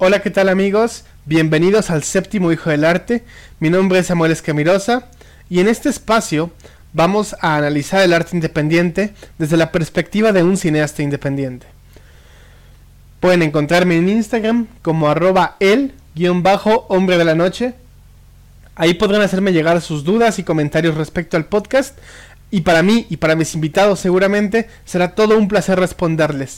Hola, ¿qué tal amigos? Bienvenidos al séptimo Hijo del Arte. Mi nombre es Samuel Escamirosa y en este espacio vamos a analizar el arte independiente desde la perspectiva de un cineasta independiente. Pueden encontrarme en Instagram como arroba el-hombre de la noche. Ahí podrán hacerme llegar sus dudas y comentarios respecto al podcast. Y para mí y para mis invitados seguramente será todo un placer responderles.